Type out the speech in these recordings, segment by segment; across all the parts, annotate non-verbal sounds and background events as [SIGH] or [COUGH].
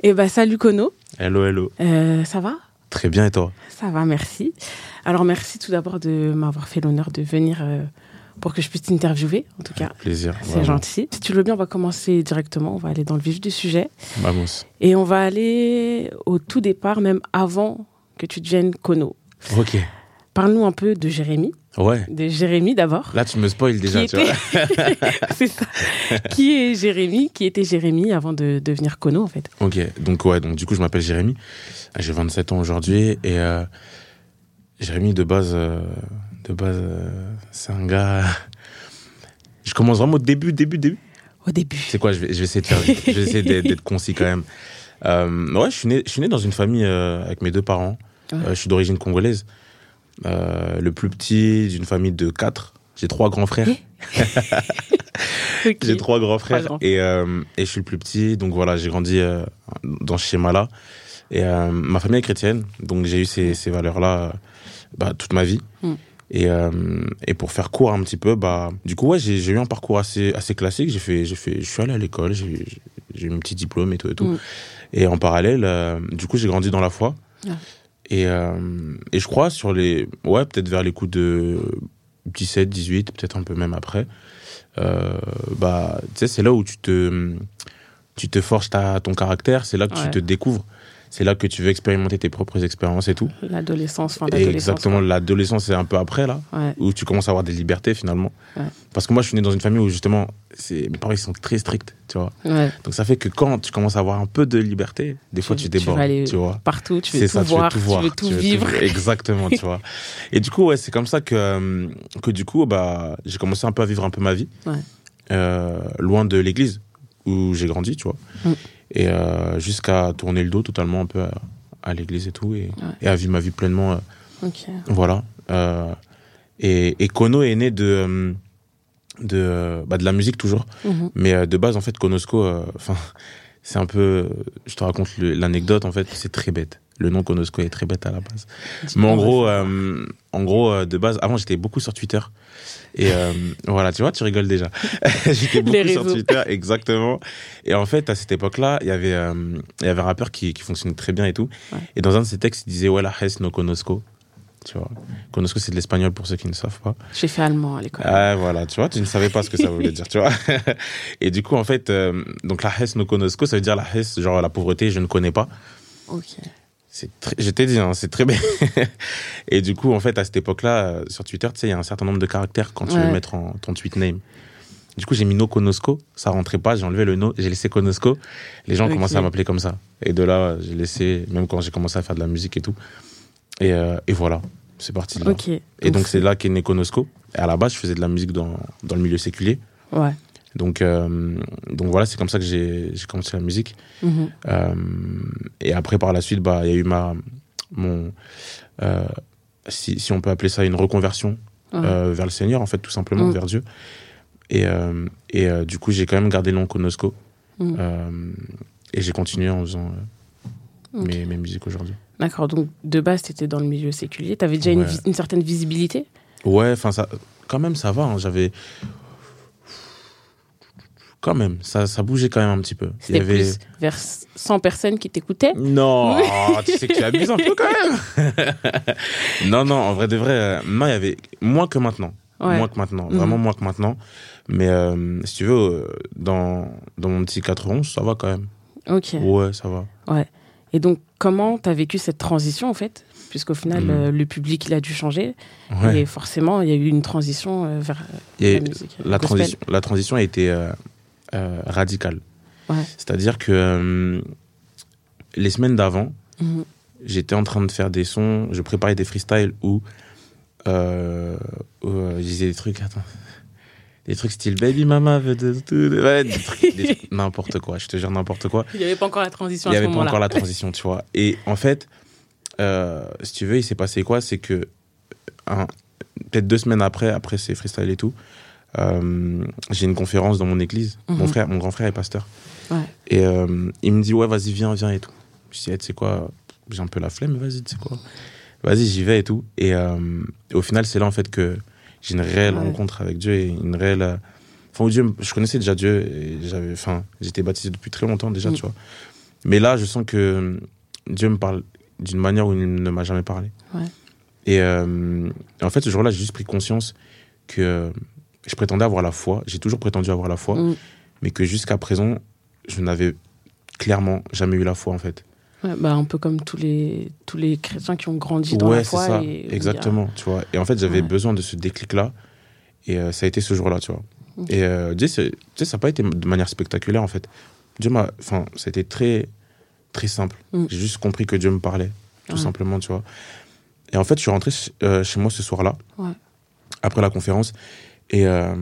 Eh ben, salut Kono. Hello, hello. Euh, ça va? Très bien, et toi? Ça va, merci. Alors, merci tout d'abord de m'avoir fait l'honneur de venir euh, pour que je puisse t'interviewer, en tout cas. Plaisir. C'est gentil. Si tu le veux bien, on va commencer directement. On va aller dans le vif du sujet. Vamos. Et on va aller au tout départ, même avant que tu deviennes Kono. Ok. Parle-nous un peu de Jérémy. Ouais. De Jérémy d'abord. Là, tu me spoil déjà, Qui tu vois. [LAUGHS] C'est ça. [LAUGHS] Qui est Jérémy Qui était Jérémy avant de devenir Kono, en fait? Ok, donc ouais, donc du coup, je m'appelle Jérémy. J'ai 27 ans aujourd'hui et euh, Jérémy, de base, euh, de base, euh, c'est un gars. [LAUGHS] Je commence vraiment au début, début, début. Au début. C'est quoi? Je vais, je vais essayer de faire vite. Je vais essayer d'être concis quand même. Ouais, je suis né, je suis né dans une famille avec mes deux parents. Ouais. Je suis d'origine congolaise. Euh, le plus petit d'une famille de quatre. J'ai trois grands frères. [LAUGHS] Ok. J'ai trois grands frères grands et, euh, et je suis le plus petit. Donc voilà, j'ai grandi euh, dans ce schéma-là. Et ma famille est chrétienne, donc j'ai eu ces, ces valeurs-là bah, toute ma vie. Mm. Et, et pour faire court un petit peu, bah, du coup, ouais, j'ai eu un parcours assez, assez classique. J'ai fait, fait, je suis allé à l'école, j'ai eu mon petit diplôme et tout et tout. Mm. Et en parallèle, du coup, j'ai grandi dans la foi. Ah. Et, euh, et je crois sur les, ouais, peut-être vers les coups de 17, 18, peut-être un peu même après, euh, bah, tu sais, c'est là où tu te, tu te forges ta, ton caractère, c'est là que Ouais. tu te découvres, c'est là que tu veux expérimenter tes propres expériences et tout. L'adolescence, fin d'adolescence. exactement, l'adolescence, c'est un peu après, là, Ouais. où tu commences à avoir des libertés finalement. Ouais. Parce que moi, je suis né dans une famille où justement, mes parents, ils sont très stricts, tu vois. Ouais. Donc ça fait que quand tu commences à avoir un peu de liberté, des fois Tu- tu tu débordes, vas aller tu vois. Partout, tu veux C'est tout ça, voir, tu veux tout voir, tu veux tout vivre. [LAUGHS] Exactement, tu vois. Et du coup, ouais, c'est comme ça que, euh, que du coup, bah, j'ai commencé un peu à vivre un peu ma vie, euh, loin de l'église où j'ai grandi, tu vois. Mm. Et euh, jusqu'à tourner le dos totalement un peu à, à l'église et tout, et, et à vivre ma vie pleinement, euh, voilà. Euh, et, et Kono est né de, euh, de, bah, de la musique toujours. Mhm. Mais de base, en fait, Konosko, euh, enfin, c'est un peu. Je te raconte l'anecdote, en fait, c'est très bête. Le nom Konosko est très bête à la base. Mais en gros, euh, en gros, euh, de base, avant, j'étais beaucoup sur Twitter. Et euh, [LAUGHS] voilà, tu vois, tu rigoles déjà. [LAUGHS] j'étais beaucoup sur. Twitter, exactement. Et en fait, à cette époque-là, il y avait, euh, il y avait un rappeur qui, qui fonctionnait très bien et tout. Ouais. Et dans un de ses textes, il disait, ouais, la Hesse no Konosko. Tu vois. Konosko, c'est de l'espagnol pour ceux qui ne savent pas. J'ai fait allemand à l'école. Ah, voilà, tu vois, tu ne savais pas ce que ça voulait dire, tu vois. [LAUGHS] Et du coup, en fait, euh, donc la Hesse no Konosko, ça veut dire la Hesse, genre la pauvreté, je ne connais pas. Ok. C'est très, je t'ai dit, hein, c'est très bien. [LAUGHS] Et du coup, en fait, à cette époque-là, euh, sur Twitter, tu sais, il y a un certain nombre de caractères quand tu Ouais. veux mettre en, ton tweet name. Du coup, j'ai mis no Konosko, ça rentrait pas, j'ai enlevé le no, j'ai laissé Konosko. Les gens Ok. commençaient à m'appeler comme ça. Et de là, j'ai laissé, même quand j'ai commencé à faire de la musique et tout. Et, euh, et voilà, c'est parti de là. Ok. Et donc, c'est là qu'est né Konosko. Et à la base, je faisais de la musique dans, dans le milieu séculier. Ouais. Donc, euh, donc voilà, c'est comme ça que j'ai commencé la musique. Mhm. Euh, et après, par la suite, bah, il y a eu ma, mon, euh, si, si on peut appeler ça une reconversion euh, vers le Seigneur, en fait, tout simplement, Mm. vers Dieu. Et, et du coup, j'ai quand même gardé le nom Konosco. Mm. Euh, et j'ai continué en faisant mes, mes musiques aujourd'hui. D'accord. Donc, de base, tu étais dans le milieu séculier. Tu avais déjà une, Ouais. vis- une certaine visibilité? Ouais, enfin, quand même, ça va. hein, J'avais. Quand même, ça, ça bougeait quand même un petit peu. Il y C'était avait. plus vers 100 personnes qui t'écoutaient Non, [LAUGHS] tu sais que tu abuses un peu quand même. [LAUGHS] non, non, en vrai de vrai, euh, non, il y avait moins que maintenant. Ouais. Moins que maintenant, Mhm. vraiment moins que maintenant. Mais euh, si tu veux, euh, dans, dans mon petit 91, ça va quand même. Ok. Ouais, ça va. Ouais. Et donc, comment tu as vécu cette transition, en fait? Puisqu'au final, euh, le public, il a dû changer. Ouais. Et forcément, il y a eu une transition euh, vers euh, la musique. la, gospel. transition, la transition a été euh, radicale. Ouais. C'est-à-dire que euh, les semaines d'avant, Mhm. j'étais en train de faire des sons, je préparais des freestyles où, euh, où, euh, je disais des trucs, attends, des trucs style Baby Mama veut de tout, ouais, des trucs, des trucs- n'importe quoi, je te jure n'importe quoi. Il n'y avait pas encore la transition Il n'y avait pas encore la transition, tu vois. Et en fait, euh, si tu veux, il s'est passé quoi? C'est que peut-être deux semaines après, après ces freestyles et tout, euh, j'ai une conférence dans mon église. Mon Mhm. frère, mon grand frère est pasteur. Ouais. Et euh, il me dit ouais, vas-y, viens, viens et tout. Je dis, Eh, tu sais quoi, j'ai un peu la flemme, vas-y, tu sais quoi. Vas-y, j'y vais et tout. Et, euh, et au final, c'est là en fait que j'ai une réelle Ouais. rencontre avec Dieu et une réelle. Enfin, Dieu, je connaissais déjà Dieu et j'avais, enfin, j'étais baptisé depuis très longtemps déjà, Mm. tu vois. Mais là, je sens que Dieu me parle d'une manière où il ne m'a jamais parlé. Ouais. Et en fait, ce jour-là, j'ai juste pris conscience que je prétendais avoir la foi. J'ai toujours prétendu avoir la foi, Mm. mais que jusqu'à présent, je n'avais clairement jamais eu la foi, en fait. Ouais, bah, un peu comme tous les, tous les chrétiens qui ont grandi dans ouais, la c'est foi. ça, et a- exactement, tu vois. Et en fait, j'avais Ouais. besoin de ce déclic-là, et euh, ça a été ce jour-là, tu vois. Et euh, tu sais, ça n'a pas été de manière spectaculaire, en fait. Dieu m'a, enfin, c'était très, très simple. Mm. J'ai juste compris que Dieu me parlait, tout simplement, tu vois. Et en fait, je suis rentré euh, chez moi ce soir-là, après la conférence, et, euh,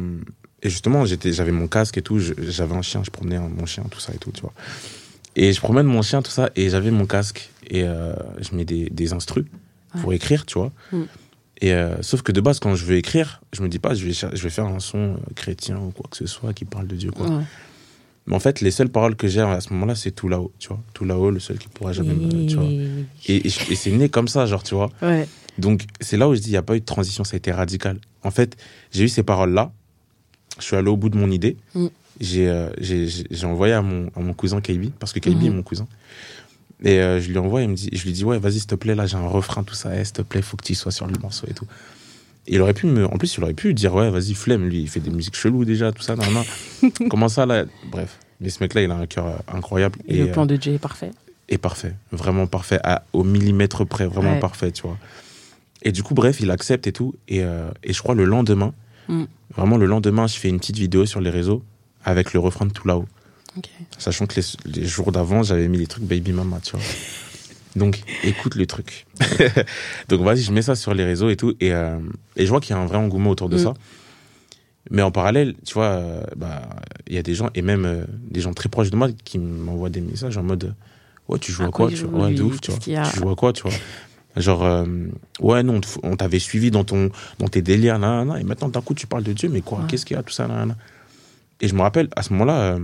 et justement, j'avais mon casque et tout, j'avais un chien, je promenais mon chien, tout ça et tout, tu vois. Et je promène mon chien, tout ça, et j'avais mon casque, et euh, je mets des, des instrus pour écrire, tu vois. Mm. Et euh, sauf que de base, quand je veux écrire, je me dis pas, je vais, je vais faire un son chrétien ou quoi que ce soit qui parle de Dieu, quoi. Ouais. Mais en fait, les seules paroles que j'ai à ce moment-là, c'est tout là-haut, tu vois. Tout là-haut, le seul qui pourra jamais me. Tu vois. Et, et c'est né comme ça, genre, tu vois. Ouais. Donc, c'est là où je dis, il n'y a pas eu de transition, ça a été radical. En fait, j'ai eu ces paroles-là, je suis allé au bout de mon idée, Mm. j'ai euh, j'ai- envoyé à mon, à mon cousin KB, parce que KB Mhm. est mon cousin. Et euh, je lui envoie, il me dit, je lui dis, ouais, vas-y, s'il te plaît, là, j'ai un refrain, tout ça, eh, s'il te plaît, faut que tu sois sur le morceau et tout. Et il aurait pu me, en plus, il aurait pu dire, ouais, vas-y, flemme, lui, il fait des musiques cheloues déjà, tout ça, non, non. [LAUGHS] Comment ça, là? Bref. Mais ce mec-là, il a un cœur euh, incroyable. Et, le euh, plan de Dieu est parfait. est parfait, vraiment parfait, à- au millimètre près, vraiment Ouais. parfait, tu vois. Et du coup, bref, il accepte et tout. Et, euh, et je crois le lendemain, Mm. vraiment le lendemain, je fais une petite vidéo sur les réseaux avec le refrain de tout là-haut. Sachant que les, les jours d'avant, j'avais mis les trucs Baby Mama, tu vois. [LAUGHS] Donc, écoute le truc. [LAUGHS] Donc, vas-y, je mets ça sur les réseaux et tout. Et, euh, et je vois qu'il y a un vrai engouement autour de Mm. ça. Mais en parallèle, tu vois, euh, bah, il y a des gens, et même euh, des gens très proches de moi, qui m'envoient des messages en mode Ouais, tu joues À à quoi tu vois? Ouais, de ouf, tu vois. Tu joues à quoi, tu vois? Genre, euh, ouais, non, on t'avait suivi dans, ton, dans tes délires, nan, nan, et maintenant d'un coup tu parles de Dieu, mais quoi Ouais. Qu'est-ce qu'il y a, tout ça, nan. Et je me rappelle, à ce moment-là, euh,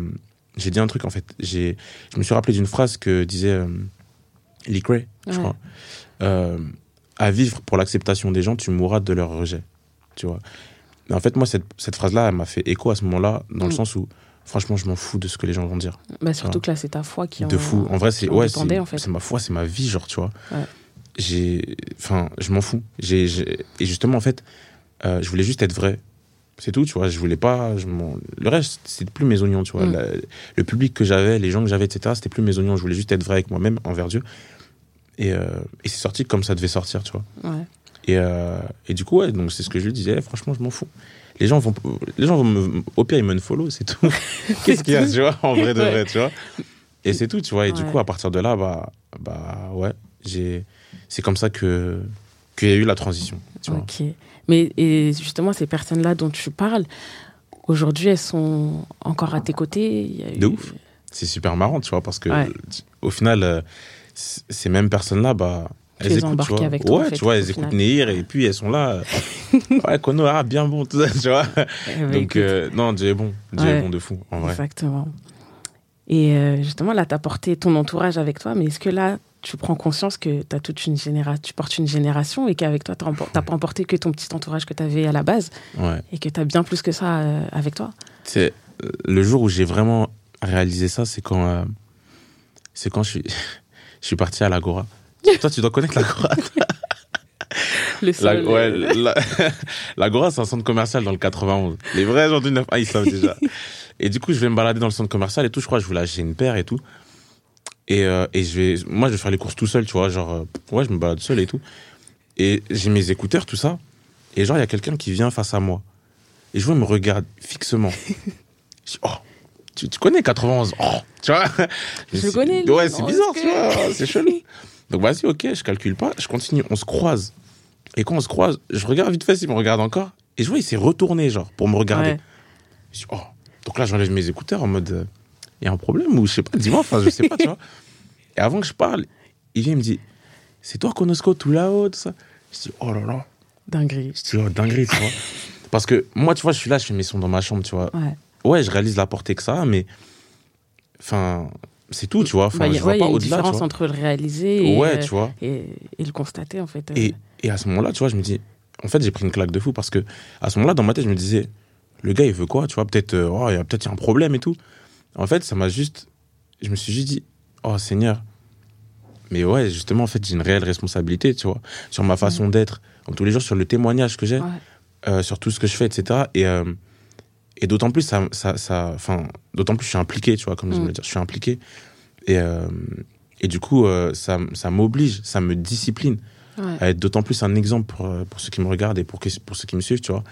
j'ai dit un truc en fait. J'ai, je me suis rappelé d'une phrase que disait euh, Lee Cray, je Ouais. crois. À vivre pour l'acceptation des gens, tu mourras de leur rejet. Tu vois. Mais en fait, moi, cette, cette phrase-là, elle m'a fait écho à ce moment-là, dans le Mm. sens où, franchement, je m'en fous de ce que les gens vont dire. Bah, surtout que là, c'est ta foi qui en- de fou. En vrai, c'est ouais, en fait. ma foi, c'est ma vie, genre, tu vois. Ouais. J'ai, enfin, je m'en fous. J'ai, et justement, en fait, euh, je voulais juste être vrai. C'est tout, tu vois. Je voulais pas. Je le reste, c'était plus mes oignons, tu vois. Mm. La- le public que j'avais, les gens que j'avais, etc., c'était plus mes oignons. Je voulais juste être vrai avec moi-même, envers Dieu. Et, euh, et c'est sorti comme ça devait sortir, tu vois. Ouais. Et, euh, et du coup, ouais, donc c'est ce que je lui disais. Franchement, je m'en fous. Les gens vont, les gens vont me, au pire, ils me follow, c'est tout. [LAUGHS] Qu'est-ce qu'il y a, tu vois, en vrai de vrai, tu vois. Et c'est tout, tu vois. Et du coup, à partir de là, bah, bah, ouais, j'ai, c'est comme ça que, qu'il y a eu la transition, tu vois. Ok. Mais et justement, ces personnes-là dont tu parles, aujourd'hui, elles sont encore à tes côtés. Il y a De eu- ouf. C'est super marrant, tu vois, parce que, Ouais. au final, euh, ces mêmes personnes-là, bah, Tu elles les écoutent, tu vois. avec toi, en ouais, fait, tu vois, elles écoutent Nehir et puis elles sont là. [LAUGHS] ouais, Kono, ah, bien bon, tout ça, tu vois. Eh ben, Donc, euh, non, Dieu est bon. Dieu Ouais. est bon de fou, en vrai. Exactement. Et euh, justement, là, tu as porté ton entourage avec toi, mais est-ce que là, tu prends conscience que as toute une génération, tu portes une génération et qu'avec toi, tu n'as pas emporté que ton petit entourage que tu avais à la base Ouais. et que tu as bien plus que ça euh, avec toi? C'est euh, le jour où j'ai vraiment réalisé ça, c'est quand euh, c'est quand je suis [LAUGHS] je suis parti à l'Agora. Toi, tu dois connaître l'Agora. [LAUGHS] Le La, sol, ouais, la- [LAUGHS] l'Agora, c'est un centre commercial dans le 91. Les vrais gens du 9 ah, ils savent déjà. Et du coup, je vais me balader dans le centre commercial et tout. Je crois que je voulais acheter une paire et tout. Et, euh, et je vais, moi, je vais faire les courses tout seul, tu vois. Genre, euh, ouais, je me balade seul et tout. Et j'ai mes écouteurs, tout ça. Et genre, il y a quelqu'un qui vient face à moi. Et je vois, il me regarde fixement. [LAUGHS] Je dis, oh, tu, tu connais 91 Oh, tu vois? Je le connais. Ouais, c'est bizarre, tu vois. C'est chelou. Donc, vas-y, ok, je calcule pas. Je continue. On se croise. Et quand on se croise, je regarde vite fait s'il me regarde encore. Et je vois, il s'est retourné, genre, pour me regarder. Ouais. Je dis, oh. Donc là, j'enlève mes écouteurs en mode, il y a un problème ou je sais pas, dis-moi, enfin, je sais pas, tu [LAUGHS] vois. Et avant que je parle, il vient, il me dit, c'est toi, Konosko, tout là-haut, tout ça. Je dis, oh là là. Dinguerie. Je dis, oh, dinguerie, tu vois. [LAUGHS] Parce que moi, tu vois, je suis là, je fais mes sons dans ma chambre, tu vois. Ouais. Ouais, je réalise la portée que ça a, mais. Enfin, c'est tout, tu vois. Enfin, Bah, je ouais, il y a une différence entre le réaliser et, Ouais, euh, tu vois. et, et le constater, en fait. euh. Et, et à ce moment-là, tu vois, je me dis, en fait, j'ai pris une claque de fou parce que à ce moment-là, dans ma tête, je me disais, le gars, il veut quoi, tu vois, peut-être, euh, oh, il y a peut-être un problème et tout. En fait, ça m'a juste, je me suis juste dit, oh Seigneur. Mais ouais, justement, en fait, j'ai une réelle responsabilité, tu vois, sur ma façon d'être, donc tous les jours, sur le témoignage que j'ai, Ouais. euh, sur tout ce que je fais, etc. Et, euh, et d'autant plus, ça, ça, ça, enfin, d'autant plus, je suis impliqué, tu vois, comme je Mm. me le dire, je suis impliqué. Et, euh, et du coup, ça, ça m'oblige, ça me discipline Ouais. à être d'autant plus un exemple pour, pour ceux qui me regardent et pour, que- pour ceux qui me suivent, tu vois.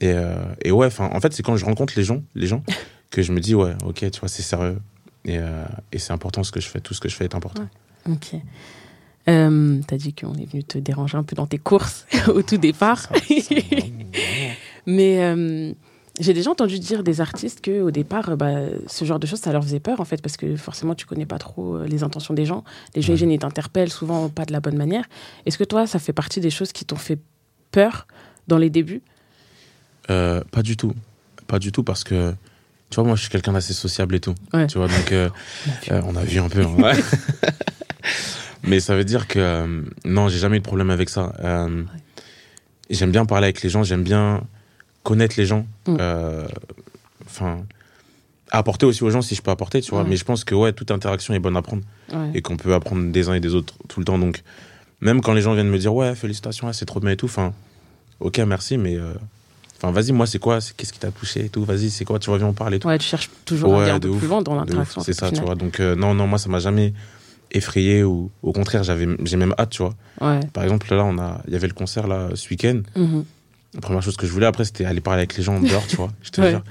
Et, euh, et ouais, en fait, c'est quand je rencontre les gens, les gens, [LAUGHS] que je me dis, ouais, ok, tu vois, c'est sérieux. Et, euh, et c'est important ce que je fais, tout ce que je fais est important. Ok. Euh, T'as dit qu'on est venu te déranger un peu dans tes courses [LAUGHS] au tout départ. [LAUGHS] Mais euh, j'ai déjà entendu dire des artistes que au départ, bah, ce genre de choses, ça leur faisait peur en fait, parce que forcément, tu connais pas trop les intentions des gens. Les gens, ils t'interpellent souvent pas de la bonne manière. Est-ce que toi, ça fait partie des choses qui t'ont fait peur dans les débuts Euh, pas du tout. Pas du tout parce que, tu vois, moi, je suis quelqu'un d'assez sociable et tout. Ouais. Tu vois, donc, euh, [LAUGHS] euh, on a vu un peu. hein. Ouais. [LAUGHS] Mais ça veut dire que, euh, non, j'ai jamais eu de problème avec ça. Euh, J'aime bien parler avec les gens, j'aime bien connaître les gens. Mm. Euh, Enfin, apporter aussi aux gens si je peux apporter, tu vois. Ouais. Mais je pense que, ouais, toute interaction est bonne à prendre Ouais. et qu'on peut apprendre des uns et des autres tout le temps. Donc, même quand les gens viennent me dire, ouais, félicitations, ouais, c'est trop bien et tout, enfin, ok, merci, mais. euh, Enfin, vas-y, moi, c'est quoi? Qu'est-ce qui t'a touché et tout? Vas-y, c'est quoi? Tu vois, viens, on parle et tout. Ouais, tu cherches toujours à Ouais, aller un peu ouf, plus loin dans l'interaction. C'est ça, tu vois. Donc, euh, non, non, moi, ça m'a jamais effrayé ou au contraire, j'avais, j'ai même hâte, tu vois. Ouais. Par exemple, là, on a, il y avait le concert, là, ce week-end. Mhm. La première chose que je voulais après, c'était aller parler avec les gens dehors, tu vois. Je te [LAUGHS] Ouais. jure.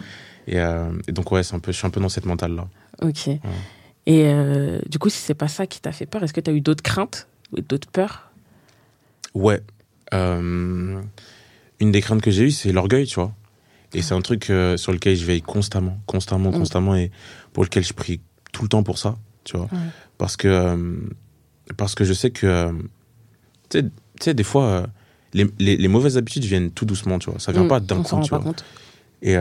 Et, euh, et donc, ouais, c'est un peu, je suis un peu dans cette mentale-là. Ok. Et euh, du coup, si c'est pas ça qui t'a fait peur, est-ce que tu as eu d'autres craintes ou d'autres peurs? Ouais. Euh, une des craintes que j'ai eues, c'est l'orgueil, tu vois. Et c'est un truc euh, sur lequel je veille constamment, constamment, Mm. constamment, et pour lequel je prie tout le temps pour ça, tu vois. Ouais. Parce que euh, parce que je sais que euh, tu sais- des fois les, les, les mauvaises habitudes viennent tout doucement, tu vois. Ça vient Mm, pas d'un coup, tu vois. compte. Et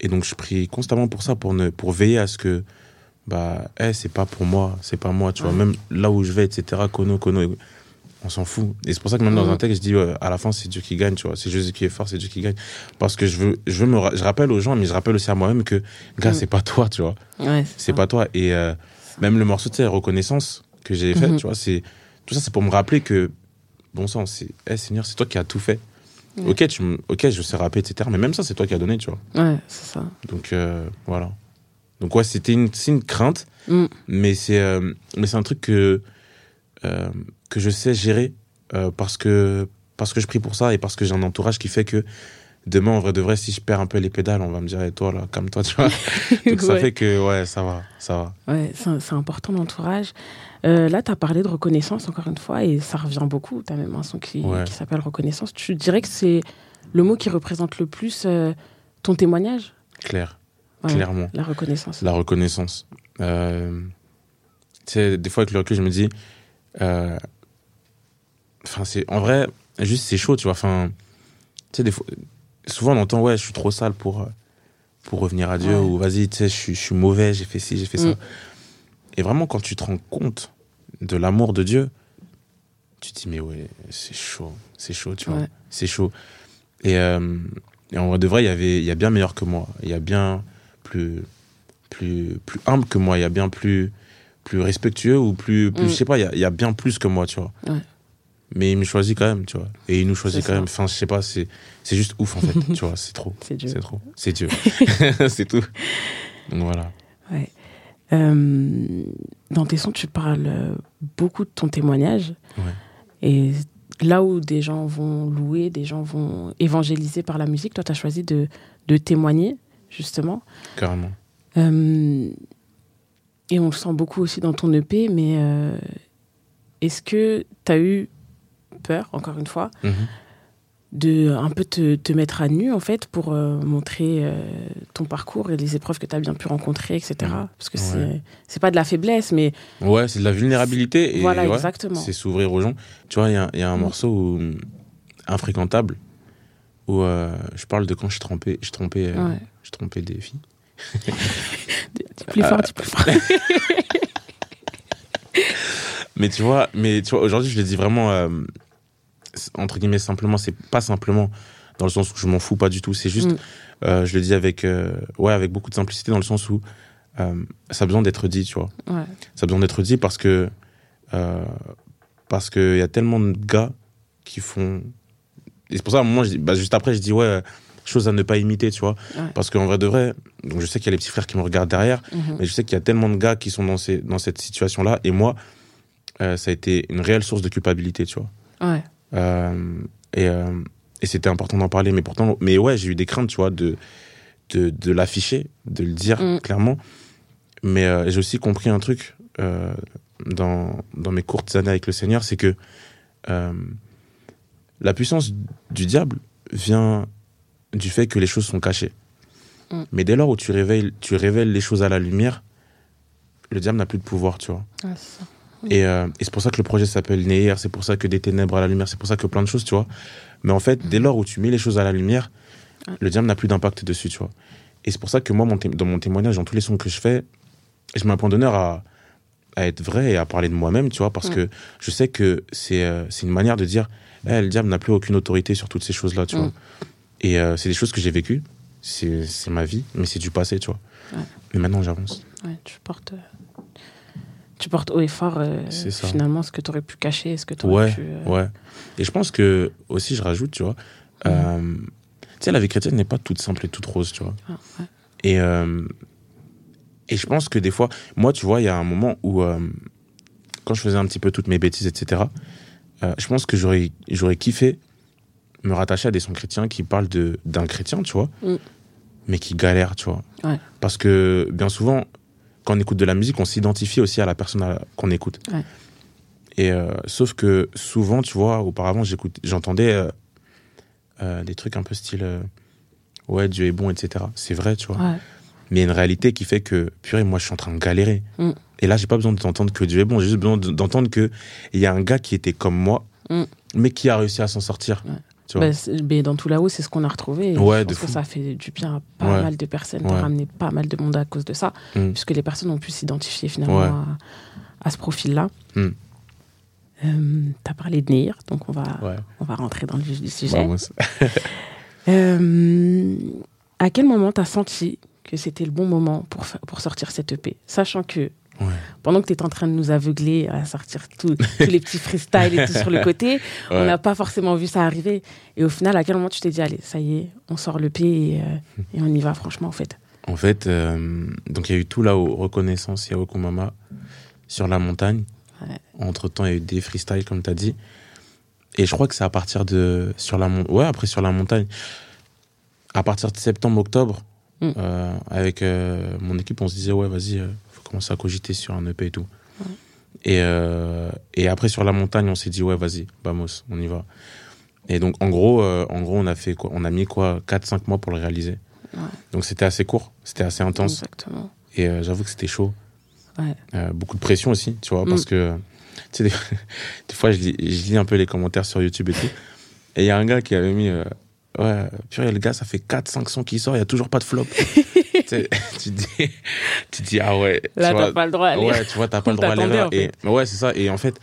et donc je prie constamment pour ça, pour ne pour veiller à ce que bah eh, c'est pas pour moi, c'est pas moi, tu vois. Même là où je vais, etc. Kono, kono, on s'en fout. Et c'est pour ça que même dans Mm. un texte, je dis à la fin c'est Dieu qui gagne, tu vois. C'est Jésus qui est fort, c'est Dieu qui gagne. Parce que je veux je veux me ra- je rappelle aux gens, mais je rappelle aussi à moi-même que gars Mm. c'est pas toi, tu vois Ouais, c'est pas toi. Et euh, même le morceau, sais, reconnaissance que j'ai fait, Mhm. tu vois, c'est tout ça, c'est pour me rappeler que bon sang, c'est, eh Seigneur, c'est toi qui as tout fait. Ouais. Ok, tu, ok, je sais rapper, etc. Mais même ça, c'est toi qui as donné, tu vois. Ouais, c'est ça. Donc euh, voilà. Donc ouais, c'était une, une crainte, Mm. mais c'est, euh, mais c'est un truc que que je sais gérer euh, parce que parce que je prie pour ça et parce que j'ai un entourage qui fait que demain, en vrai de vrai, si je perds un peu les pédales, on va me dire, et toi là, comme toi, tu vois. [LAUGHS] Donc ça Ouais. fait que ouais, ça va, ça va. Ouais, c'est important l'entourage. Euh, là, tu as parlé de reconnaissance encore une fois et ça revient beaucoup. Tu as même un son qui, Ouais. qui s'appelle Reconnaissance. Tu dirais que c'est le mot qui représente le plus euh, ton témoignage? Clair, Ouais, clairement. La reconnaissance. La reconnaissance. Euh, tu sais, des fois, avec le recul, je me dis. Enfin, c'est. En vrai, juste, c'est chaud, tu vois. Enfin. Tu sais, des fois. Souvent, on entend, ouais, je suis trop sale pour. euh, Pour revenir à Dieu, Ouais. ou vas-y, tu sais, je suis, je suis mauvais, j'ai fait ci, j'ai fait ça. Mm. Et vraiment, quand tu te rends compte de l'amour de Dieu, tu te dis, mais ouais, c'est chaud, c'est chaud, tu vois. Ouais. C'est chaud. Et, euh, et en vrai de vrai, il y avait, il y a bien meilleur que moi. Il y a bien plus, plus, plus humble que moi. Il y a bien plus, plus respectueux ou plus, plus Mm. je sais pas. Il y, a, il y a bien plus que moi, tu vois. Ouais. Mais il me choisit quand même, tu vois. Et il nous choisit quand ça. même. Enfin, je sais pas. C'est, c'est juste ouf en fait, [LAUGHS] tu vois. C'est trop. C'est Dieu. C'est trop. C'est Dieu. [LAUGHS] [LAUGHS] c'est tout. Donc voilà. Ouais. Euh, dans tes sons, tu parles euh, beaucoup de ton témoignage. Ouais. Et là où des gens vont louer, des gens vont évangéliser par la musique, toi, tu as choisi de, de témoigner, justement. Carrément. Euh, et on le sent beaucoup aussi dans ton EP, mais euh, est-ce que tu as eu peur, encore une fois, Mhm. de un peu te, te mettre à nu, en fait, pour euh, montrer euh, ton parcours et les épreuves que tu as bien pu rencontrer, etc. Mhm. Parce que Ouais. c'est pas de la faiblesse, mais Ouais, c'est de la vulnérabilité. Et Voilà, ouais, exactement. C'est s'ouvrir aux gens. Tu vois, il y y a un Mm. morceau où, infréquentable où euh, je parle de quand je trompais, je trompais, Ouais. je trompais des filles. [LAUGHS] dis plus fort, dis plus fort. [LAUGHS] Mais tu vois, mais tu vois, aujourd'hui, je le dis vraiment euh, entre guillemets simplement. C'est pas simplement dans le sens où je m'en fous pas du tout. C'est juste, Mm. euh, je le dis avec, euh, ouais, avec beaucoup de simplicité dans le sens où euh, ça a besoin d'être dit, tu vois. Ouais. Ça a besoin d'être dit parce que parce qu'il y a tellement de gars qui font. Et c'est pour ça, à un moment, je dis- bah, juste après, je dis ouais, chose à ne pas imiter, tu vois. Ouais. Parce qu'en vrai de vrai, donc je sais qu'il y a les petits frères qui me regardent derrière, Mhm. mais je sais qu'il y a tellement de gars qui sont dans, ces, dans cette situation-là. Et moi, ça a été une réelle source de culpabilité, tu vois. Ouais. Euh, et euh, et c'était important d'en parler. Mais pourtant, mais ouais, j'ai eu des craintes, tu vois, de, de, de l'afficher, de le dire Mm. clairement. Mais euh, j'ai aussi compris un truc euh, dans, dans mes courtes années avec le Seigneur, c'est que euh, la puissance du diable vient du fait que les choses sont cachées. Mm. Mais dès lors où tu révèles, tu révèles les choses à la lumière, le diable n'a plus de pouvoir, tu vois. Ça. Et, euh, et c'est pour ça que le projet s'appelle Neir, c'est pour ça que des ténèbres à la lumière, c'est pour ça que plein de choses, tu vois. Mais en fait, dès lors où tu mets les choses à la lumière, Ouais. le diable n'a plus d'impact dessus, tu vois. Et c'est pour ça que moi, mon dans mon témoignage, dans tous les sons que je fais, je mets un point d'honneur à, à être vrai et à parler de moi-même, tu vois, parce Mm. que je sais que c'est euh, c'est une manière de dire, Eh, le diable n'a plus aucune autorité sur toutes ces choses-là, tu Mm. vois. Et euh, c'est des choses que j'ai vécues, c'est ma vie, mais c'est du passé, tu vois. Ouais. Et maintenant, j'avance. Ouais, tu portes. Tu portes haut et fort euh, finalement ce que tu aurais pu cacher, ce que tu aurais Ouais, pu. euh, ouais. Et je pense que, aussi, je rajoute, tu vois, euh, tu sais, la vie chrétienne n'est pas toute simple et toute rose, tu vois. ah, ouais. Et, euh, et je pense que des fois, moi, tu vois, il y a un moment où, quand je faisais un petit peu toutes mes bêtises, etc., je pense que j'aurais, j'aurais kiffé me rattacher à des sons chrétiens qui parlent de, d'un chrétien, tu vois, Mm. mais qui galère, tu vois. Ouais. Parce que bien souvent, quand on écoute de la musique, on s'identifie aussi à la personne qu'on écoute. Ouais. Et euh, sauf que souvent, tu vois, auparavant, j'entendais euh, euh, des trucs un peu style ouais, Dieu est bon, etc. C'est vrai, tu vois. Ouais. Mais il y a une réalité qui fait que, purée, moi, je suis en train de galérer. Mm. Et là, j'ai pas besoin d'entendre que Dieu est bon. J'ai juste besoin de- d'entendre que il y a un gars qui était comme moi, Mm. mais qui a réussi à s'en sortir. Ouais. Bah, mais dans tout là-haut, c'est ce qu'on a retrouvé. Ouais, je pense que ça fait du bien à pas Ouais. mal de personnes, Ouais. ramener pas mal de monde à cause de ça, Mm. puisque les personnes ont pu s'identifier finalement à, à ce profil-là. Mm. tu as parlé de Nir, donc on va, on va rentrer dans le vif du sujet. [LAUGHS] Euh, à quel moment tu as senti que c'était le bon moment pour, pour sortir cette EP Sachant que Ouais. pendant que tu étais en train de nous aveugler à sortir tout- tous les petits freestyles et tout sur le côté, on n'a pas forcément vu ça arriver. Et au final, à quel moment tu t'es dit, allez, ça y est, on sort l'EP et, euh, et on y va, franchement, en fait? En fait, euh, donc il y a eu tout là au Reconnaissance et au Kumama sur la montagne. Ouais. Entre temps, il y a eu des freestyles, comme tu as dit. Et je crois que c'est à partir de. Sur la mon- Ouais, après sur la montagne. À partir de septembre-octobre, Mm. euh, avec mon équipe, on se disait, ouais, vas-y, commencer à cogiter sur un EP et tout. Et, euh, et après, sur la montagne, on s'est dit, ouais, vas-y, vamos, on y va. Et donc, en gros, euh, en gros on, a fait quoi on a mis quoi 4-5 mois pour le réaliser. Ouais. Donc, c'était assez court, c'était assez intense. Exactement. Et euh, j'avoue que c'était chaud. Ouais. Beaucoup de pression aussi, tu vois, Mm. parce que, [LAUGHS] tu sais, des, [LAUGHS] des fois, je lis, je lis un peu les commentaires sur YouTube et tout. Et il y a un gars qui avait mis, ouais, purée, le gars, ça fait 4-5 sons qui sort, il n'y a toujours pas de flop. [LAUGHS] [LAUGHS] tu, dis, tu dis, ah ouais. tu Là, t'as pas le droit à. Ouais, tu vois, t'as pas le [LAUGHS] droit à l'erreur. en Et ouais, c'est ça. Et en fait,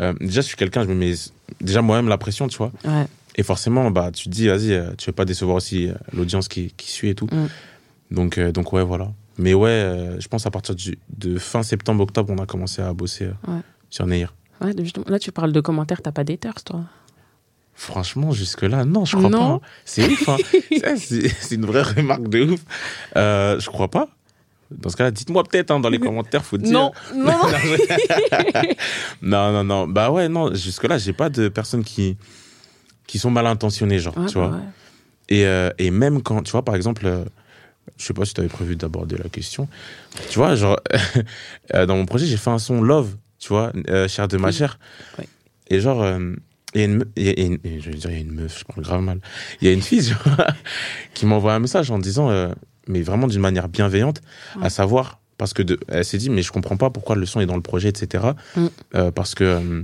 euh, déjà, je suis quelqu'un, je me mets déjà moi-même la pression, tu vois. Ouais. Et forcément, bah, tu te dis, vas-y, euh, tu veux pas décevoir aussi euh, l'audience qui, qui suit et tout. Mm. Donc, euh, donc, ouais, voilà. Mais ouais, je pense à partir du, de fin septembre-octobre, on a commencé à bosser Ouais. sur Neir. Ouais, justement, là, tu parles de commentaires, t'as pas d'haters, toi? Franchement, jusque-là, non, je crois Non. pas. C'est ouf, hein. [LAUGHS] C'est une vraie remarque de ouf. Euh, je crois pas. Dans ce cas-là, dites-moi peut-être hein, dans les commentaires, faut dire. Non, [LAUGHS] non, non. [LAUGHS] non, non, non. Bah ouais, non, jusque-là, j'ai pas de personnes qui, qui sont mal intentionnées, genre, Ouais, tu bah vois. ouais. Et, euh, et même quand, tu vois, par exemple, euh, je sais pas si tu avais prévu d'aborder la question. Tu vois, genre, euh, dans mon projet, j'ai fait un son Love, tu vois, Cher de ma chère. Ouais. Et genre, il y a une, me- il y a une- je vais dire, il y a une meuf, je parle grave mal. Il y a une fille, vois, qui m'envoie un message en disant, euh, mais vraiment d'une manière bienveillante, Ouais. à savoir, parce que de, elle s'est dit, mais je comprends pas pourquoi le son est dans le projet, etc. Mm. Euh, parce que euh,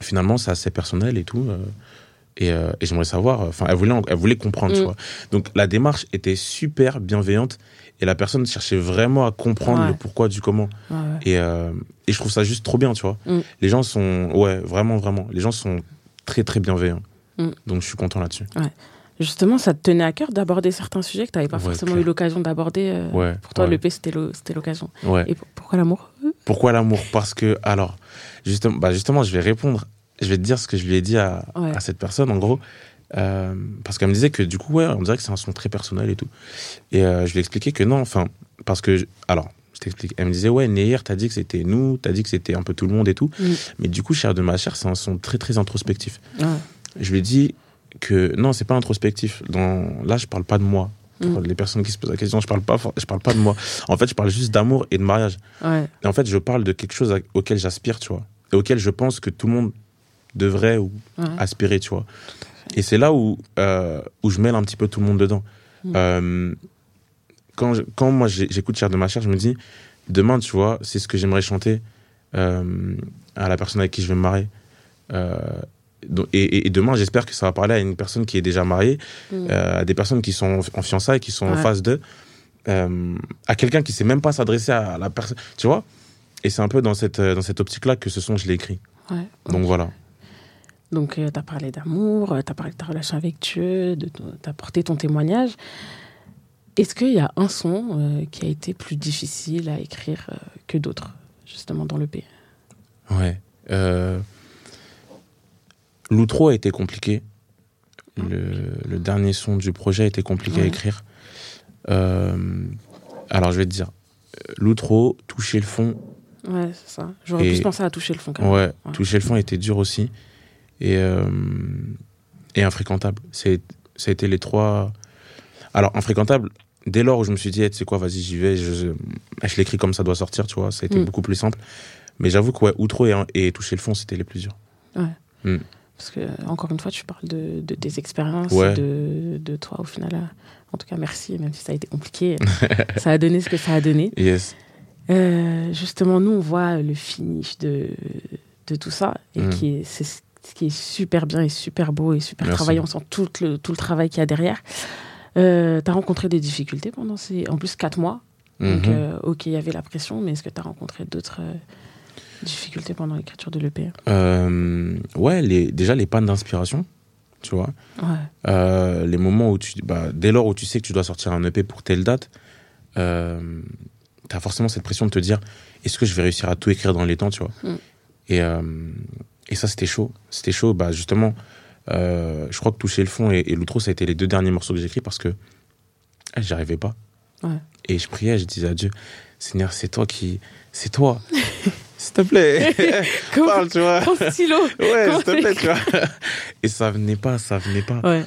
finalement, c'est assez personnel et tout. euh, et, et j'aimerais savoir, enfin, elle voulait, elle voulait comprendre, tu Mm. vois. Donc la démarche était super bienveillante et la personne cherchait vraiment à comprendre Ouais. le pourquoi du comment. Ouais, ouais. Et, euh, et je trouve ça juste trop bien, tu vois. Mm. Les gens sont, ouais, vraiment, vraiment. Les gens sont très, très bienveillants. Mm. Donc je suis content là-dessus. Justement, ça te tenait à cœur d'aborder certains sujets que tu n'avais pas Ouais, forcément clair. eu l'occasion d'aborder. euh, Ouais, Pour toi, l'EP, c'était l'occasion. Et pour- pourquoi l'amour? Pourquoi l'amour? Parce que, alors, justement, bah justement, je vais répondre, je vais te dire ce que je lui ai dit à, à cette personne, en gros. Euh, parce qu'elle me disait que, du coup, ouais, on dirait que c'est un son très personnel et tout. Et euh, je lui ai expliqué que non, enfin, parce que, je- alors, t'explique. Elle me disait, ouais, Nehir, t'as dit que c'était nous, t'as dit que c'était un peu tout le monde et tout. Mm. Mais du coup, Cher de ma chair, c'est un son très, très introspectif. Je lui ai dit que non, c'est pas introspectif. Dans... Là, je parle pas de moi. Pour Mm. les personnes qui se posent la question, je parle pas, je parle pas de moi. En fait, je parle juste d'amour et de mariage. Ouais. Et en fait, je parle de quelque chose auquel j'aspire, tu vois. Et auquel je pense que tout le monde devrait ou Ouais. aspirer, tu vois. Et c'est là où, euh, où je mêle un petit peu tout le monde dedans. Mm. Euh, quand, je- quand moi j'écoute Cher de ma chair, je me dis, demain, tu vois, c'est ce que j'aimerais chanter euh, à la personne avec qui je vais me marier. Euh, et, et- et demain, j'espère que ça va parler à une personne qui est déjà mariée, Mm. euh, à des personnes qui sont en fiançailles, qui sont en phase de, euh, à quelqu'un qui sait même pas s'adresser à la personne, tu vois. Et c'est un peu dans cette, dans cette optique-là que ce son, je l'ai écrit. Ouais. Donc voilà. Donc, tu as parlé d'amour, tu as parlé de ta relation avec Dieu, tu as porté ton témoignage. Est-ce qu'il y a un son euh, qui a été plus difficile à écrire euh, que d'autres, justement, dans l'EP Ouais. Euh, L'outro a été compliqué. Le, le dernier son du projet a été compliqué à écrire. Euh, alors, je vais te dire. L'outro, toucher le fond. Ouais, c'est ça. J'aurais Et- plus pensé à toucher le fond quand même. Ouais, Ouais. toucher le fond était dur aussi. Et, et infréquentable. C'est, ça a été les trois. Alors, infréquentable, dès lors où je me suis dit, Eh, tu sais quoi, vas-y, j'y vais, je, je, je l'écris comme ça doit sortir, tu vois, ça a été Mm. beaucoup plus simple. Mais j'avoue que, ouais, outro et, et toucher le fond, c'était les plus durs. Parce que, encore une fois, tu parles de, de tes expériences, Ouais. de, de toi, au final. euh, En tout cas, merci, même si ça a été compliqué. [LAUGHS] ça a donné ce que ça a donné. Yes. Euh, justement, nous, on voit le finish de, de tout ça, et Mm. qui c'est ce qui est super bien et super beau et super Merci. travaillant, on sent tout le, tout le travail qu'il y a derrière. Euh, tu as rencontré des difficultés pendant ces, en plus, quatre mois. Donc, Mhm. euh, ok, il y avait la pression, mais est-ce que tu as rencontré d'autres euh, difficultés pendant l'écriture de l'EP Euh, ouais, les, déjà les pannes d'inspiration, tu vois. Ouais, les moments où tu. Bah, dès lors où tu sais que tu dois sortir un EP pour telle date, tu as forcément cette pression de te dire est-ce que je vais réussir à tout écrire dans les temps, tu vois. Mm. Et, et ça, c'était chaud. C'était chaud, bah, justement. Euh, je crois que Toucher le fond et, et L'outro, ça a été les deux derniers morceaux que j'ai écrits parce que eh, j'y arrivais pas. Ouais. Et je priais, je disais à Dieu Seigneur, c'est toi qui. C'est toi. [LAUGHS] S'il te plaît. [LAUGHS] Parle, tu vois. Stylo Ouais, s'il te plaît, tu vois. [LAUGHS] Et ça venait pas, ça venait pas. Ouais,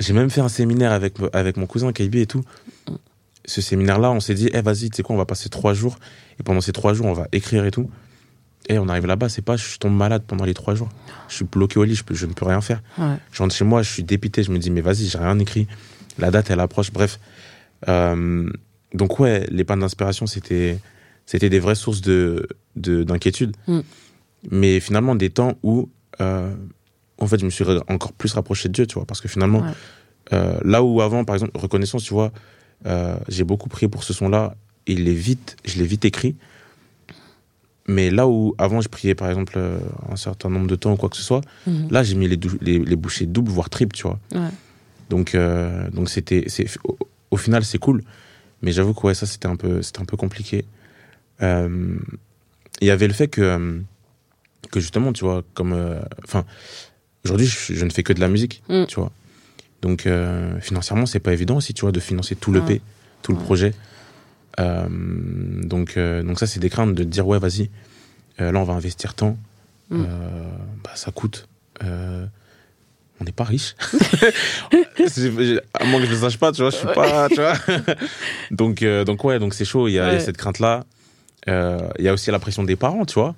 J'ai même fait un séminaire avec, avec mon cousin KB et tout. Ce séminaire-là, on s'est dit, eh, vas-y, tu sais quoi, on va passer trois jours. Et pendant ces trois jours, on va écrire et tout. Et on arrive là-bas, c'est pas, je tombe malade pendant les trois jours. Je suis bloqué au lit, je, peux, je ne peux rien faire. ouais, Je rentre chez moi, je suis dépité, je me dis, mais vas-y, j'ai rien écrit. La date, elle approche, bref. Euh, donc, ouais, les pannes d'inspiration, c'était, c'était des vraies sources de, de, d'inquiétude. Mm. Mais finalement, des temps où, euh, en fait, je me suis re- encore plus rapproché de Dieu, tu vois, parce que finalement, Ouais. euh, là où avant, par exemple, reconnaissance, tu vois, j'ai beaucoup prié pour ce son-là, il est vite, je l'ai vite écrit. Mais là où avant je priais par exemple euh, un certain nombre de temps ou quoi que ce soit, Mhm. Là, j'ai mis les, les, les bouchées doubles, voire triples, tu vois. ouais. Donc, euh, donc c'était, au, au final, c'est cool. Mais j'avoue que ouais, ça, c'était un peu, c'était un peu compliqué. Euh, Il y avait le fait que, que justement, tu vois, comme, enfin, aujourd'hui, je, je ne fais que de la musique, Mm. tu vois. Donc, financièrement, c'est pas évident aussi, tu vois, de financer tout le Ouais. P, tout le projet. Euh, donc, euh, donc ça, c'est des craintes de dire, ouais, vas-y, euh, là, on va investir tant. Mm. Bah, ça coûte. On n'est pas riche. [LAUGHS] [LAUGHS] À moins que je ne le sache pas, tu vois, je suis pas, tu vois. [LAUGHS] donc, euh, donc ouais, donc c'est chaud. Il y a, y cette crainte-là. Euh, Il y a aussi la pression des parents, tu vois,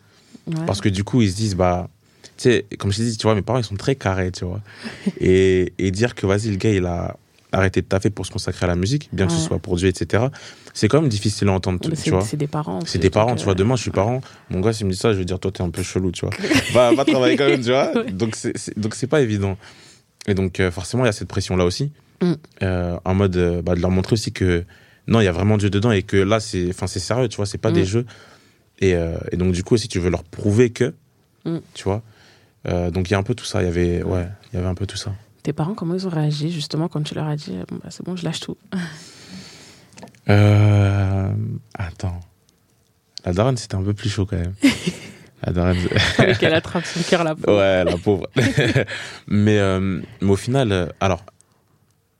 ouais. parce que du coup, ils se disent, bah, tu sais, comme je t'ai dit, tu vois, mes parents, ils sont très carrés, tu vois, et, et dire que vas-y, le gars, il a arrêté de taffer pour se consacrer à la musique, bien que ce soit pour Dieu, etc. C'est quand même difficile à entendre, tu, vois. c'est des parents. C'est des parents, tu vois. euh, Demain, je suis parent. Mon gars, s'il me dit ça, je vais dire, toi, t'es un peu chelou, tu vois. [LAUGHS] va, va travailler quand même, tu vois. [LAUGHS] Ouais. Donc, c'est, pas évident. Et donc, euh, forcément, il y a cette pression-là aussi. Mm. Euh, en mode, euh, bah, de leur montrer aussi que, non, il y a vraiment Dieu dedans et que là, c'est, sérieux, tu vois. C'est pas Mm. des jeux. Et, et donc, du coup, aussi, tu veux leur prouver que, Mm. tu vois. Donc, il y a un peu tout ça. Il y avait, ouais, il y avait un peu tout ça. Tes parents, comment ils ont réagi justement quand tu leur as dit bon, bah, c'est bon, je lâche tout? [LAUGHS] Euh, Attends. La daronne, c'était un peu plus chaud quand même. [LAUGHS] la daronne. qu'elle [LAUGHS] attrape son cœur, la pauvre. Ouais, la pauvre. mais, euh, mais au final, euh, alors,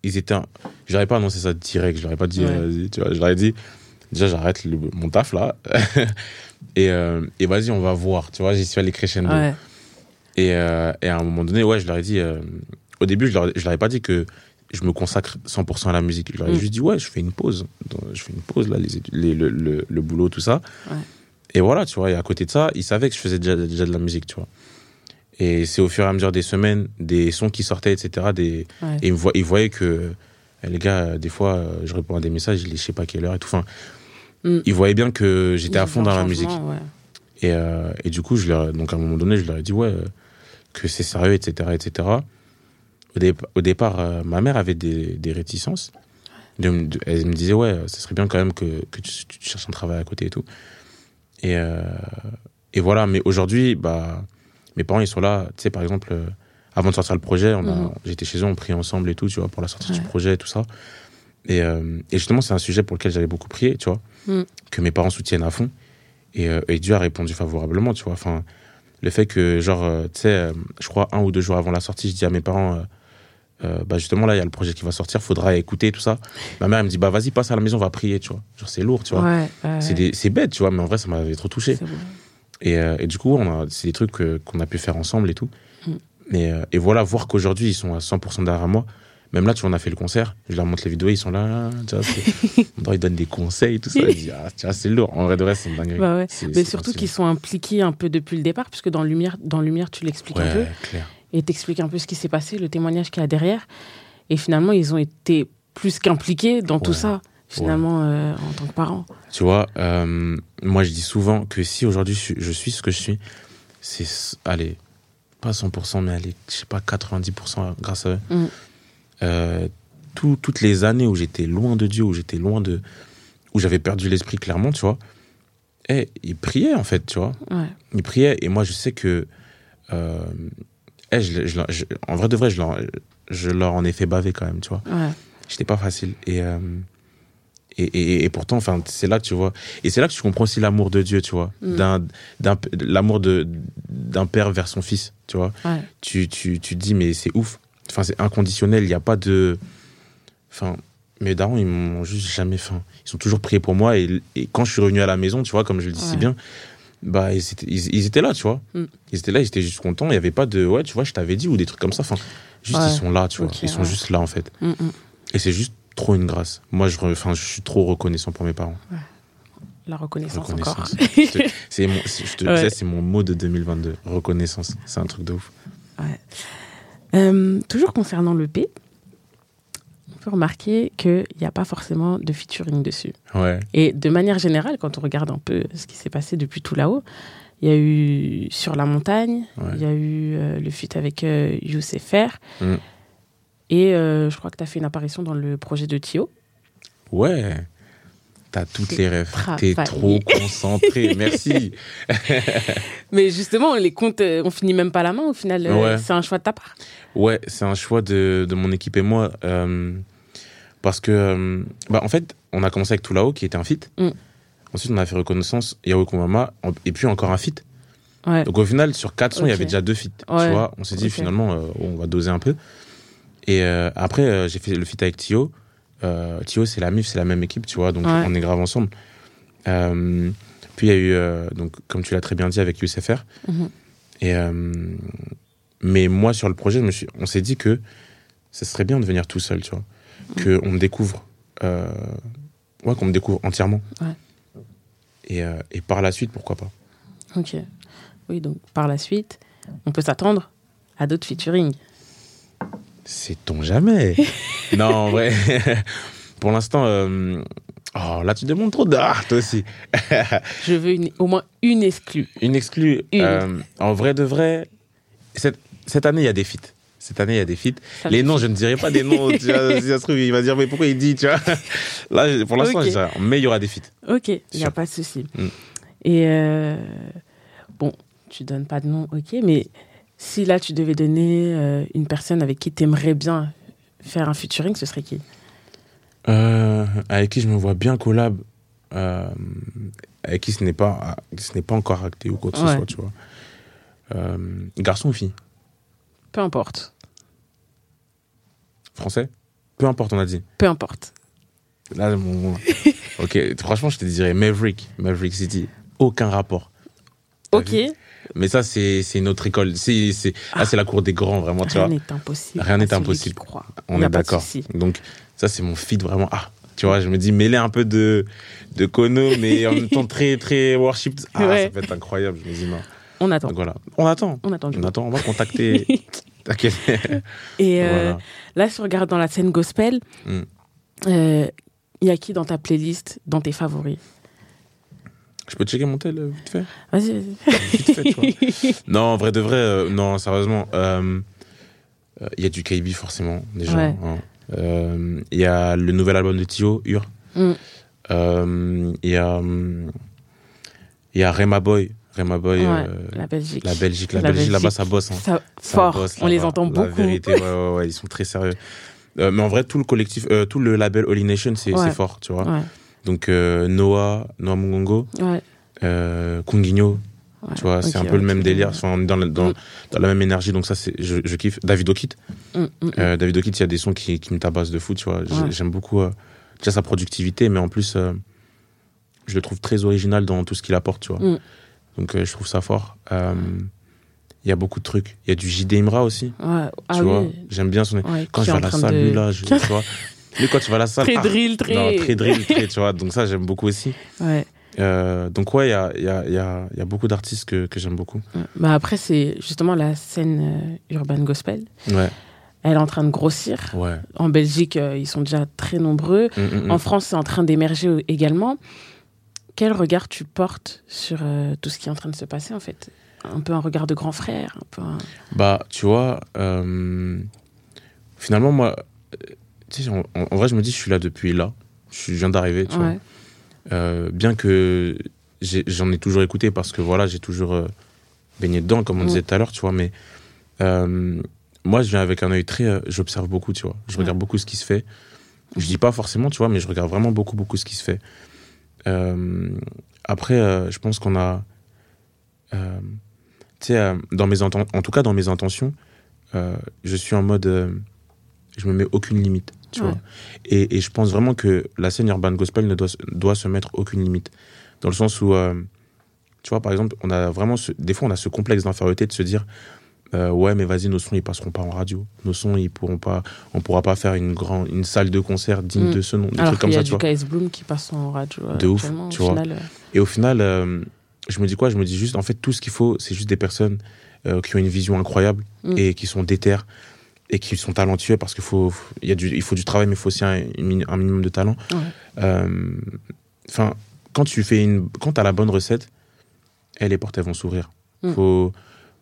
ils étaient. Un... J'aurais pas annoncé ça direct, je leur ai pas dit, ouais. tu vois, je leur ai dit, déjà, j'arrête mon taf là. et, euh, et vas-y, on va voir, tu vois, j'y suis allé crescendo. Ouais. Et, et, à un moment donné, ouais, je leur ai dit, au début, je leur, je leur ai pas dit que je me consacre 100% à la musique. Je leur ai mm. juste dit, ouais, je fais une pause. Je fais une pause, là, les, les le, le, le, boulot, tout ça. Ouais. Et voilà, tu vois, et à côté de ça, ils savaient que je faisais déjà, déjà de la musique, tu vois. Et c'est au fur et à mesure des semaines, des sons qui sortaient, etc. Des... Ouais. Et ils, vo ils voyaient que, les gars, des fois, je réponds à des messages, je sais pas quelle heure et tout. Enfin, mm. ils voyaient bien que j'étais à fond dans la musique. Ouais. Et, euh, et du coup, je leur, donc à un moment donné, je leur ai dit, ouais, que c'est sérieux, etc., etc au, dé au départ, euh, ma mère avait des, des réticences. De, de, elle me disait, ouais, ce serait bien quand même que, que tu, tu, cherches un travail à côté et tout. Et, euh, et voilà, mais aujourd'hui, bah, mes parents, ils sont là. Tu sais, par exemple, euh, avant de sortir le projet, Mhm. j'étais chez eux, on priait ensemble et tout, tu vois, pour la sortie Ouais. du projet et tout ça. Et, euh, et justement, c'est un sujet pour lequel j'avais beaucoup prié, tu vois, Mhm. que mes parents soutiennent à fond. Et, et Dieu a répondu favorablement, tu vois. Enfin, le fait que, genre, tu sais, je crois un ou deux jours avant la sortie, je dis à mes parents, euh, bah justement, là, il y a le projet qui va sortir, faudra écouter tout ça. Ma mère, elle me dit, bah vas-y, passe à la maison, on va prier, tu vois. Genre, c'est lourd, tu vois. Ouais, ouais. C'est des- c'est bête, tu vois, mais en vrai, ça m'avait trop touché. Et, euh, et du coup, on a- c'est des trucs qu'on a pu faire ensemble et tout. Mm. Et, euh, et voilà, voir qu'aujourd'hui, ils sont à 100% derrière moi. Même là, tu vois, on a fait le concert. Je leur montre les vidéos, ils sont là. Tu vois, [LAUGHS] ils donnent des conseils, tout ça. Dis, ah, tu vois, c'est lourd. En vrai, de vrai, c'est une dinguerie. Bah ouais. Mais surtout qu'ils sont impliqués un peu depuis le départ, puisque dans Lumière, dans Lumière tu l'expliques un peu, clair. Et t'expliques un peu ce qui s'est passé, le témoignage qu'il y a derrière. Et finalement, ils ont été plus qu'impliqués dans tout ça, finalement, euh, en tant que parents. Tu vois, euh, moi, je dis souvent que si aujourd'hui, je, suis- ce que je suis, c'est, allez, pas 100%, mais allez, je sais pas, 90% grâce à eux. Mm. Euh, tout- toutes les années où j'étais loin de Dieu, où j'étais loin de. où j'avais perdu l'esprit clairement, tu vois, eh, ils priaient, en fait, tu vois. Ouais. Ils priaient, et moi, je sais que. Eh, je, je- je- en vrai de vrai, je leur, je leur en ai fait baver quand même, tu vois. Ouais. c'était pas facile. Et euh, et, et, et pourtant enfin c'est là que tu vois et c'est là que tu comprends aussi l'amour de Dieu tu vois. Mm. d'un d'un l'amour de d'un père vers son fils tu vois. Ouais. tu tu tu te dis mais c'est ouf. Enfin c'est inconditionnel il y a pas de enfin mes darons ils m'ont juste jamais faim. Ils sont toujours priés pour moi et, et quand je suis revenu à la maison tu vois comme je le dis si bien bah ils étaient, ils, ils étaient là tu vois Mm. ils étaient là ils étaient juste contents il y avait pas de ouais tu vois je t'avais dit ou des trucs comme ça enfin juste Ouais. ils sont là tu vois ils sont ouais. juste là en fait Mm, mm. et c'est juste trop une grâce. Moi, je, enfin, je suis trop reconnaissant pour mes parents. La reconnaissance, Reconnaissance. [LAUGHS] encore. C'est mon, c'est- Ouais. mon mot de 2022. Reconnaissance. C'est un truc de ouf. Ouais. Euh, toujours concernant le P, on peut remarquer qu'il n'y a pas forcément de featuring dessus. Ouais. Et de manière générale, quand on regarde un peu ce qui s'est passé depuis tout là-haut, il y a eu Sur la montagne, Ouais. il y a eu euh, le feat avec euh, Youssef Mm. et euh, je crois que tu as fait une apparition dans le projet de Thio. Ouais. T'as toutes les rêves. T'es trop concentré. [LAUGHS] Merci. [LAUGHS] Mais justement, les comptes, euh, on finit même pas la main au final. Ouais. C'est un choix de ta part. Ouais, c'est un choix de, de mon équipe et moi. euh, parce que, euh, bah, en fait, on a commencé avec Tout là-haut, qui était un feat. Mm. Ensuite, on a fait Reconnaissance, Yahoo Mama, et puis encore un feat. Ouais. Donc au final, sur quatre sons, il y avait déjà deux feats. Ouais. Tu vois, on s'est dit finalement, euh, on va doser un peu. Et euh, après, euh, j'ai fait le feat avec Thio. Euh, Thio, c'est la MIF, c'est la même équipe, tu vois, donc Ouais. on est grave ensemble. Puis il y a eu, donc, comme tu l'as très bien dit, avec USFR. Mhm. Et, euh, mais moi, sur le projet, je me suis, on s'est dit que ce serait bien de venir tout seul, tu vois. Mhm. Qu'on me découvre. euh, ouais, qu'on me découvre entièrement. Ouais. Et, euh, et par la suite, pourquoi pas. Ok. Oui, donc par la suite, on peut s'attendre à d'autres featuring. Sait-on jamais [LAUGHS] Non, en vrai. [LAUGHS] Pour l'instant, euh, oh, là, tu demandes trop d'art, toi aussi. [LAUGHS] Je veux une- au moins une exclue. Une exclue. Une. euh, en vrai de vrai, cette, cette année, il y a des feats. Cette année, il y a des feats. Les noms, je ne dirai pas des noms. tu vois, [LAUGHS] si ça se trouve, il va dire, mais pourquoi il dit, tu vois Là, pour l'instant, Ok. je dis rien. Mais il y aura des feats. Ok, il n'y a pas de souci. Mm. Et euh, bon, tu donnes pas de nom, ok, mais Si là, tu devais donner euh, une personne avec qui tu aimerais bien faire un featuring, ce serait qui? Euh, avec qui je me vois bien collab, avec qui ce n'est pas, ce n'est pas encore acté ou quoi que ce soit, tu vois. Garçon ou fille? Peu importe. Français Peu importe, on a dit. Peu importe. Là, mon... [LAUGHS] ok, franchement, je te dirais Maverick, Maverick City. Aucun rapport. Ok. Mais ça, c'est c'est une autre école. C'est c'est ah, c'est la cour des grands, vraiment, tu Rien n'est impossible. Rien n'est celui impossible. On est d'accord. Donc, ça, c'est mon feed vraiment. Ah, tu vois, je me dis, mêler un peu de, de Kono, mais en même temps très, très worship. Ah, Ouais. ça peut être incroyable. Je me dis, non. On attend. Donc voilà. On attend. On attend On attend. On va contacter. [LAUGHS] [LAUGHS] T'inquiète. Et euh, Voilà. là, si on regarde dans la scène gospel, Mm. euh, il y a qui dans ta playlist, dans tes favoris? Je peux checker mon tel euh, vite fait? Vas-y, vas-y. [LAUGHS] [LAUGHS] Non, en vrai de vrai, euh, non, sérieusement. Il y a du KB forcément, déjà. Ouais. hein. Il y a le nouvel album de Tio, Ur. Mm. Il y a. hum, Il y a Rema Boy. Rema Boy. Ouais, euh, la Belgique. la Belgique. La, La Belgique, là-bas, ça bosse. hein. Ça, Ça fort, bosse on les entend La beaucoup. vérité, ouais, ouais, ouais, ils sont très sérieux. Euh, mais en vrai, tout le collectif, euh, tout le label Holy Nation, c'est Ouais. fort, tu vois. Donc, Noah, Noah Mungongo, Kunginho, tu vois, c'est un peu le même délire. Enfin, on est dans, la- dans, Mm. dans la même énergie, donc ça, je, je kiffe. David Okit, Mm, mm, David Okit, il y a des sons qui, qui me tabassent de fou, tu vois. J'aime beaucoup déjà sa productivité, mais en plus, je le trouve très original dans tout ce qu'il apporte, tu vois. Donc, euh, je trouve ça fort. Euh, Il y a beaucoup de trucs. Il y a du JD Imra aussi, Ouais. Ah tu vois. oui. J'aime bien son. Ouais, Quand je vais à la salle, de- lui, là, je, tu vois. [LAUGHS] Lui, quand tu vas à la salle. Très ah, drill, très. Non, très drill, très, tu vois. Donc, ça, j'aime beaucoup aussi. Ouais. Euh, donc, ouais, il y a, y, a, y, a, y a beaucoup d'artistes que, que j'aime beaucoup. Bah après, c'est justement la scène urban gospel. Ouais, Elle est en train de grossir. ouais. En Belgique, euh, ils sont déjà très nombreux. Mm, mm, mm. En France, c'est en train d'émerger également. Quel regard tu portes sur euh, tout ce qui est en train de se passer, en fait? Un peu un regard de grand frère, un peu un- Bah, tu vois, euh, finalement, moi, euh, tu sais, en, en vrai, je me dis, je suis là depuis là. Je viens d'arriver, tu vois. Euh, bien que j'en ai, toujours écouté parce que voilà, j'ai toujours baigné dedans, comme on disait tout à l'heure, tu vois. Mais moi, je viens avec un œil très. J'observe beaucoup, tu vois. Je Ouais. regarde beaucoup ce qui se fait. Je dis pas forcément, tu vois, mais je regarde vraiment beaucoup, beaucoup ce qui se fait. Euh, après, euh, je pense qu'on a. euh, tu sais, dans mes en tout cas, dans mes intentions, je suis en mode. je me mets aucune limite, tu Ouais. vois. Et, et je pense vraiment que la scène urban gospel ne doit, se- doit se mettre aucune limite. Dans le sens où, euh, tu vois, par exemple, on a vraiment ce- des fois, on a ce complexe d'infériorité de se dire euh, Ouais, mais vas-y, nos sons, ils passeront pas en radio. Nos sons, ils pourront pas, on pourra pas faire une, grand, une salle de concert digne Mm. de ce nom. Des Alors trucs comme qu'il y a ça, tu du vois. KS Bloom qui passe en radio. euh, De ouf, tu au vois. final, euh, Et au final, euh, je me dis quoi? Je me dis juste, en fait, tout ce qu'il faut, c'est juste des personnes euh, qui ont une vision incroyable Mm. et qui sont déterres et qui sont talentueux parce qu'il faut, il y a du, il faut du travail, mais il faut aussi un, minimum de talent. Ouais. Enfin, quand tu fais une, quand as la bonne recette, les portes elles vont s'ouvrir. Mm. Faut,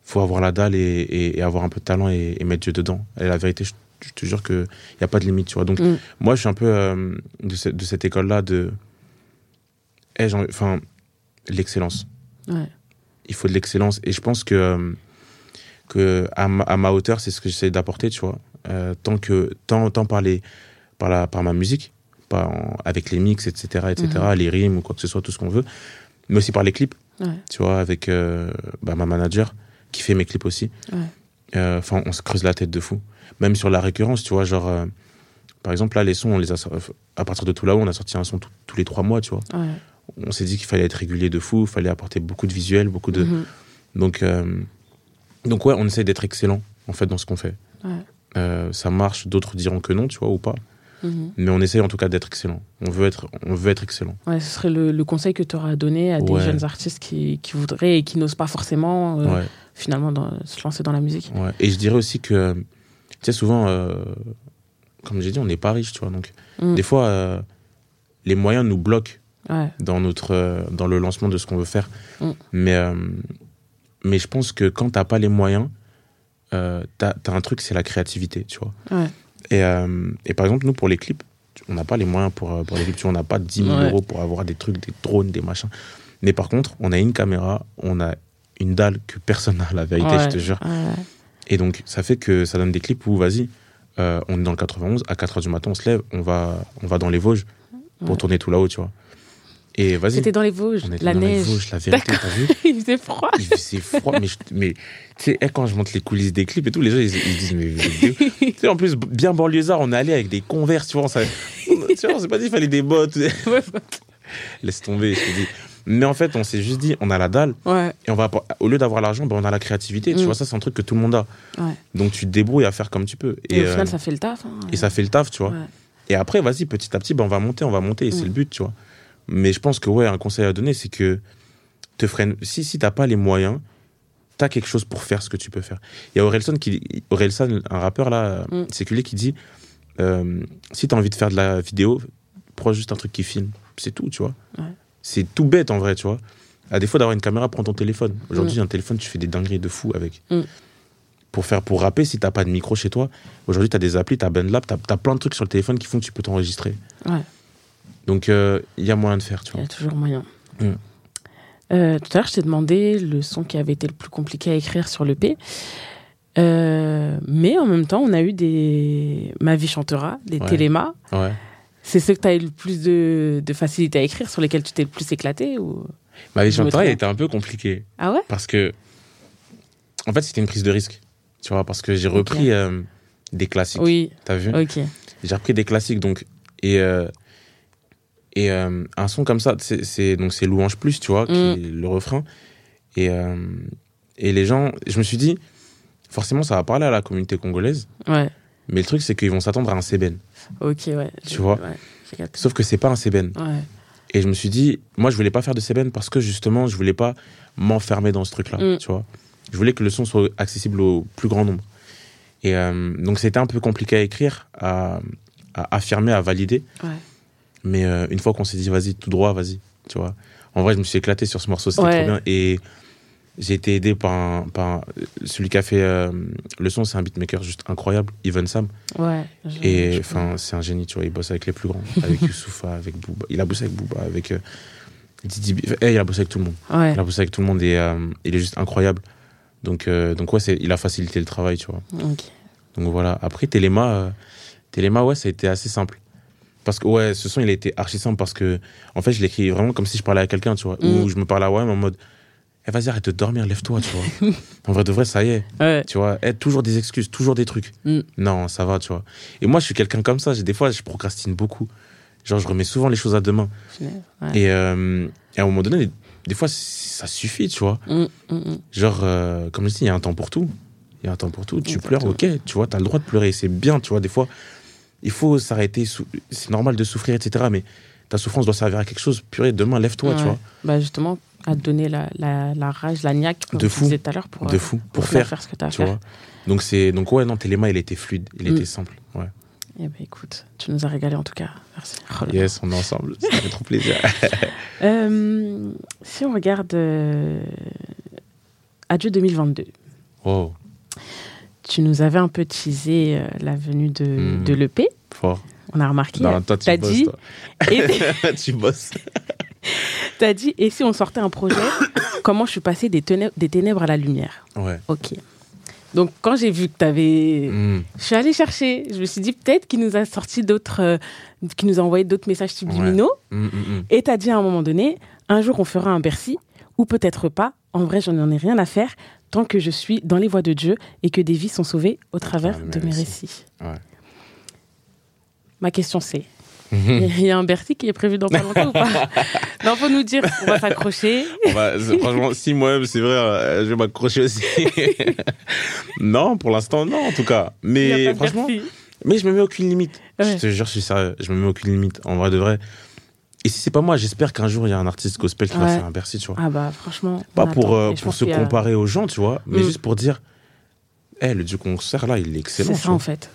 faut avoir la dalle et, et- et avoir un peu de talent et, et mettre Dieu dedans. Et la vérité, je, je te jure que il y a pas de limite, tu vois. Donc Mm. moi, je suis un peu euh, de, cette- de cette école-là de, eh, enfin, l'excellence. ouais. Il faut de l'excellence et je pense que euh, que à ma, à ma hauteur, c'est ce que j'essaie d'apporter, tu vois. Euh, tant que tant tant par les par la par ma musique, en- avec les mix, etc., etc., les rimes ou quoi que ce soit, tout ce qu'on veut, mais aussi par les clips, Ouais. tu vois, avec bah, ma manager qui fait mes clips aussi. Ouais. Euh, Enfin, on se creuse la tête de fou. Même sur la récurrence, tu vois, genre, euh, par exemple, là, les sons, on les a, sor- à partir de tout là-haut, on a sorti un son tout- tous les trois mois, tu vois. Ouais. On s'est dit qu'il fallait être régulier de fou, il fallait apporter beaucoup de visuels, beaucoup de. Mhm. Donc, euh, donc ouais, on essaie d'être excellent, en fait, dans ce qu'on fait. Ouais. Euh, ça marche, d'autres diront que non, tu vois, ou pas. Mhm. Mais on essaie en tout cas d'être excellent. On veut être, on veut être excellent. Ouais, ce serait le, le conseil que tu auras donné à des jeunes artistes qui, qui voudraient et qui n'osent pas forcément euh, Ouais, finalement dans- se lancer dans la musique. ouais. Et je dirais aussi que, tu sais, souvent, euh, comme j'ai dit, on n'est pas riche, tu vois. Donc, Mm. des fois, euh, les moyens nous bloquent Ouais. dans, notre, euh, dans le lancement de ce qu'on veut faire. Mm. Mais, euh, mais je pense que quand t'as pas les moyens, euh, t'as as un truc, c'est la créativité, tu vois. Ouais. Et, et par exemple, nous, pour les clips, tu- on n'a pas les moyens pour, pour les clips. Tu vois, On n'a pas 10 000 Ouais. euros pour avoir des trucs, des drones, des machins. Mais par contre, on a une caméra, on a une dalle que personne n'a, la vérité, Ouais, je te jure. ouais. Et donc, ça fait que ça donne des clips où, vas-y, euh, on est dans le 91, à 4h du matin, on se lève, on va, on va dans les Vosges pour Ouais. tourner tout là-haut, tu vois. Et vas-y, C'était dans les Vosges, on était la dans les neige. Vosges, la vérité, t'as vu [LAUGHS] Il faisait froid. Il faisait froid, mais, je- mais tu sais, eh, quand je monte les coulisses des clips et tout, les gens, ils, ils disent, mais vous [LAUGHS] Tu sais, en plus, bien banlieusard, on est allé avec des converses, tu vois, on savait- [LAUGHS] on- tu vois, on s'est pas dit qu'il fallait des bottes. Laisse tomber, je te dis. Mais en fait, on s'est juste dit, on a la dalle, Ouais, et on va, au lieu d'avoir l'argent, ben, on a la créativité. Tu Mm. vois, ça, c'est un truc que tout le monde a. ouais. Donc, tu te débrouilles à faire comme tu peux. Et, au euh, final, ça fait le taf. hein. et ça fait le taf, tu vois. Et après, vas-y, petit à petit, ben, on va monter, on va monter, et c'est Mm. le but, tu vois. Mais je pense que, ouais, un conseil à donner, c'est que te freine. Si, si t'as pas les moyens, t'as quelque chose pour faire ce que tu peux faire. Il y a Orelsan, qui, Orelsan un rappeur là, Mm. séculé, qui dit euh, si t'as envie de faire de la vidéo, prends juste un truc qui filme. C'est tout, tu vois. Ouais. C'est tout bête en vrai, tu vois. À défaut d'avoir une caméra, prends ton téléphone. Aujourd'hui, Mm. un téléphone, tu fais des dingueries de fou avec. Mm. Pour faire, pour rapper, si t'as pas de micro chez toi, aujourd'hui, t'as des applis, t'as BandLab, t'as as plein de trucs sur le téléphone qui font que tu peux t'enregistrer. Ouais. Donc, euh, il y a moyen de faire, tu Il vois. y a toujours moyen. Mm. Euh, tout à l'heure, je t'ai demandé le son qui avait été le plus compliqué à écrire sur l'EP. Euh, mais en même temps, on a eu des Ma vie chantera, des Ouais. télémas. Ouais. C'est ceux que tu as eu le plus de, de facilité à écrire, sur lesquels tu t'es le plus éclaté ou... Ma vie Je me chanteur, il trompe. était un peu compliqué. Ah ouais? Parce que, en fait, c'était une prise de risque. Tu vois, parce que j'ai repris euh, des classiques. Oui, T'as vu? Ok. J'ai repris des classiques, donc. Et, euh, et euh, un son comme ça, c'est donc c'est Louange Plus, tu vois, qui Mm. est le refrain. Et, et les gens, je me suis dit, forcément, ça va parler à la communauté congolaise. Ouais, Mais le truc, c'est qu'ils vont s'attendre à un Seben. Ok, ouais. Tu vois ouais. Sauf que c'est pas un Seben. Ouais, Et je me suis dit, moi, je voulais pas faire de Seben parce que justement, je voulais pas m'enfermer dans ce truc-là, Mm. tu vois. Je voulais que le son soit accessible au plus grand nombre. Et euh, donc, c'était un peu compliqué à écrire, à, à affirmer, à valider. ouais. Mais euh, une fois qu'on s'est dit, vas-y, tout droit, vas-y, tu vois. En vrai, je me suis éclaté sur ce morceau, c'était Ouais. trop bien. Et j'ai été aidé par, un- par celui qui a fait euh, le son, c'est un beatmaker juste incroyable, Even Sam. ouais je- Et enfin, c'est un génie, tu vois. Il bosse avec les plus grands, avec [LAUGHS] Youssoufa, avec Booba. Il a bossé avec Booba, avec euh, Didi. B- Eh, il a bossé avec tout le monde. Ouais, Il a bossé avec tout le monde et euh, il est juste incroyable. Donc, euh, donc ouais, il a facilité le travail, tu vois. ok. Donc voilà. Après, Téléma, Téléma, ouais, ça a été assez simple. Parce que, ouais, ce son, il a été archi simple parce que, en fait, je l'écris vraiment comme si je parlais à quelqu'un, tu vois. Mm. Ou je me parlais à moi-même en mode, eh, vas-y, arrête de dormir, lève-toi, tu vois. [LAUGHS] en vrai, de vrai, ça y est. Ouais, Tu vois, eh, toujours des excuses, toujours des trucs. Mm. Non, ça va, tu vois. Et moi, je suis quelqu'un comme ça. Des fois, je procrastine beaucoup. Genre, je remets souvent les choses à demain. ouais. Et, euh, et à un moment donné, des fois, ça suffit, tu vois. Mm, mm. Genre, euh, comme je dis, il y a un temps pour tout. Il y a un temps pour tout. Tu pleures, ok, tu vois, t'as le droit de pleurer. C'est bien, tu vois. Des fois, il faut s'arrêter. C'est normal de souffrir, etc. Mais ta souffrance doit servir à quelque chose. Purée, demain, lève-toi, tu vois. Bah justement, à donner la, la, la rage, la niaque, comme De tu fou. disais tout à l'heure, pour, de euh, fou. pour Pour faire, faire ce que tu as à tu faire. vois. Donc, c'est, donc, ouais, non, Téléma, il était fluide. Il Mm. était simple. Ouais. Eh ben écoute, tu nous as régalé en tout cas. Merci. Oh. Yes, on est ensemble. Ça fait trop plaisir. [LAUGHS] Euh, si on regarde euh, Adieu 2022, Oh, tu nous avais un peu teasé euh, la venue de, Mhm. de l'EP. fort. On a remarqué. Non, toi, tu T'as bosses, dit, toi. et [LAUGHS] tu bosses. T'as dit, et si on sortait un projet, [COUGHS] comment je suis passée des, ténèbres- des ténèbres à la lumière Ouais. Ok. Donc quand j'ai vu que tu avais Mm. Je suis allée chercher. Je me suis dit peut-être qu'il nous a sorti d'autres, euh, qu'il nous a envoyé d'autres messages subliminaux. Mm, mm, mm. Et t'as dit à un moment donné, un jour on fera un Bercy, ou peut-être pas. En vrai, j'en ai rien à faire tant que je suis dans les voies de Dieu et que des vies sont sauvées au travers Ah, de mes récits. Ouais. Ma question c'est, il y a un Bercy qui est prévu dans pas longtemps ou pas [LAUGHS] Non, faut nous dire, on va s'accrocher. Va- franchement, si moi-même, c'est vrai, euh, je vais m'accrocher aussi. [LAUGHS] non, pour l'instant, non, en tout cas. Mais franchement, Bercy. mais je me mets aucune limite. Ouais. Je te jure, je suis sérieux. Je me mets aucune limite. En vrai de vrai. Et si c'est pas moi, j'espère qu'un jour, il y a un artiste gospel qui va Ouais. faire un Bercy, tu vois. Ah bah franchement. pas on pour, euh, pour se a- comparer aux gens, tu vois, mais Mm. juste pour dire, Eh, le Dieu qu'on sert là, il est excellent. C'est ça vois. en fait.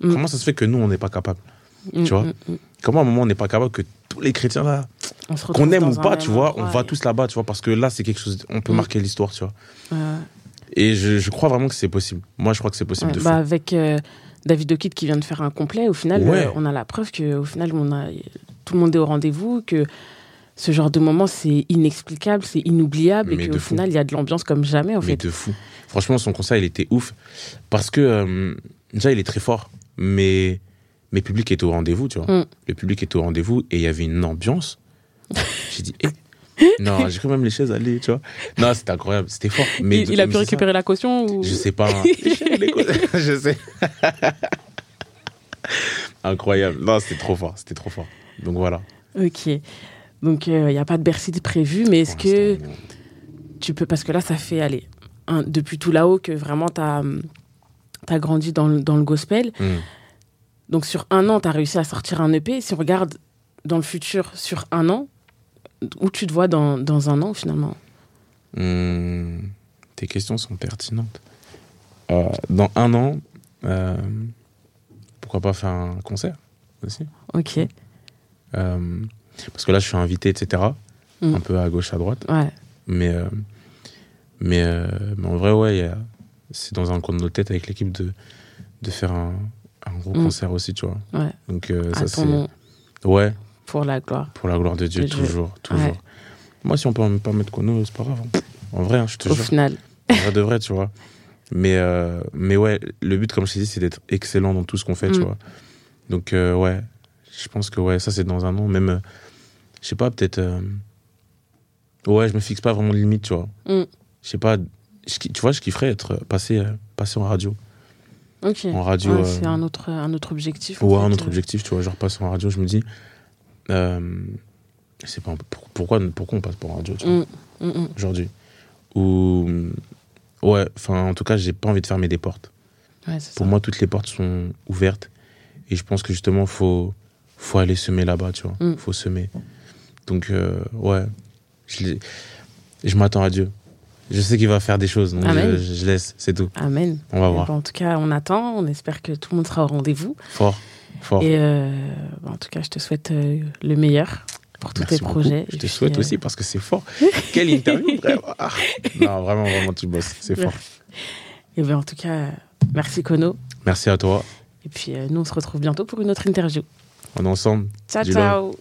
Mm. Comment ça se fait que nous, on n'est pas capable? Mm, vois mm, mm. Comment à un moment, on n'est pas capable que tous les chrétiens là, qu'on aime ou pas, tu vois, on va et- tous là-bas, tu vois, parce que là, c'est quelque chose, on peut Mm. marquer l'histoire, tu vois. Et je, je crois vraiment que c'est possible. Moi, je crois que c'est possible Ouais, de bah, avec euh, David O'Kid qui vient de faire un complet, au final, Ouais. euh, on a la preuve que au final, on a, tout le monde est au rendez-vous, que ce genre de moment, c'est inexplicable, c'est inoubliable, Mais et qu'au final, il y a de l'ambiance comme jamais, en mais fait. de fou. Franchement, son concert, il était ouf. Parce que, euh, déjà, il est très fort. Mais, mais le public était au rendez-vous, tu vois. Mm. Le public était au rendez-vous et il y avait une ambiance. [LAUGHS] J'ai dit, eh. Non, j'ai cru même les chaises aller, tu vois. Non, c'était incroyable, c'était fort. Mais il, il a pu ça. récupérer la caution ou... Je sais pas. hein. [LAUGHS] [LAUGHS] je sais. Incroyable. Non, c'était trop fort. C'était trop fort. Donc voilà. Ok. Donc, il n'y a pas de Bercy de prévu, mais est-ce que non. tu peux. Parce que là, ça fait, allez, un- depuis tout là-haut que vraiment tu as, grandi dans le, dans le gospel. Hmm. Donc, sur un an, tu as réussi à sortir un EP. Si on regarde dans le futur, sur un an, où tu te vois dans, dans un an, finalement? Hmm. Tes questions sont pertinentes. Euh, dans un an, euh, pourquoi pas faire un concert aussi? Ok. Euh, Parce que là, je suis invité, etc. Mm. Un peu à gauche, à droite. Ouais. Mais, mais, mais en vrai, ouais, c'est dans un coin de nos têtes avec l'équipe de, de faire un, un gros Mm. concert aussi, tu vois. Ouais. Donc, euh, ça, c'est. Ouais, pour la gloire. pour la gloire de Dieu, De Dieu. toujours, toujours. Ouais. Moi, si on peut même pas mettre Kono, c'est pas grave. hein. En vrai, hein, je te Au jure. final. En vrai de vrai, tu vois. Mais, euh, mais ouais, le but, comme je t'ai dit, c'est d'être excellent dans tout ce qu'on fait, tu Mm. vois. Donc, euh, ouais, je pense que ouais, ça, c'est dans un an. Même, euh, je sais pas, peut-être. Ouais, je me fixe pas vraiment de limite, tu vois. Mm. Je sais pas. tu vois, je kifferais être passé, passé en radio. En radio. Ouais, euh, C'est un autre, un autre objectif. Ouais, fait, un autre euh. objectif, tu vois, genre passer en radio, je me dis. Euh, je sais pas, pour- pourquoi, pourquoi on passe pas en radio, tu vois, Mm, mm, mm. aujourd'hui? Ou. Ouais, enfin, en tout cas, j'ai pas envie de fermer des portes. Ouais, c'est Pour ça. moi, toutes les portes sont ouvertes. Et je pense que justement, faut, faut aller semer là-bas, tu vois. Mm. faut semer. Donc, euh, ouais, je, je m'attends à Dieu. Je sais qu'il va faire des choses, donc Amen. je, je laisse, c'est tout. Amen. On va Eh voir. ben, en tout cas, on attend. On espère que tout le monde sera au rendez-vous. Fort, fort. Et euh, en tout cas, je te souhaite euh, le meilleur pour tous tes beaucoup. projets. Je te puis, souhaite euh, aussi parce que c'est fort. [LAUGHS] Quelle interview, vraiment. Ah. Non, vraiment, vraiment, tu bosses. C'est fort. Et ben, en tout cas, merci Kono. Merci à toi. Et puis, nous, on se retrouve bientôt pour une autre interview. On est ensemble. Ciao, ciao.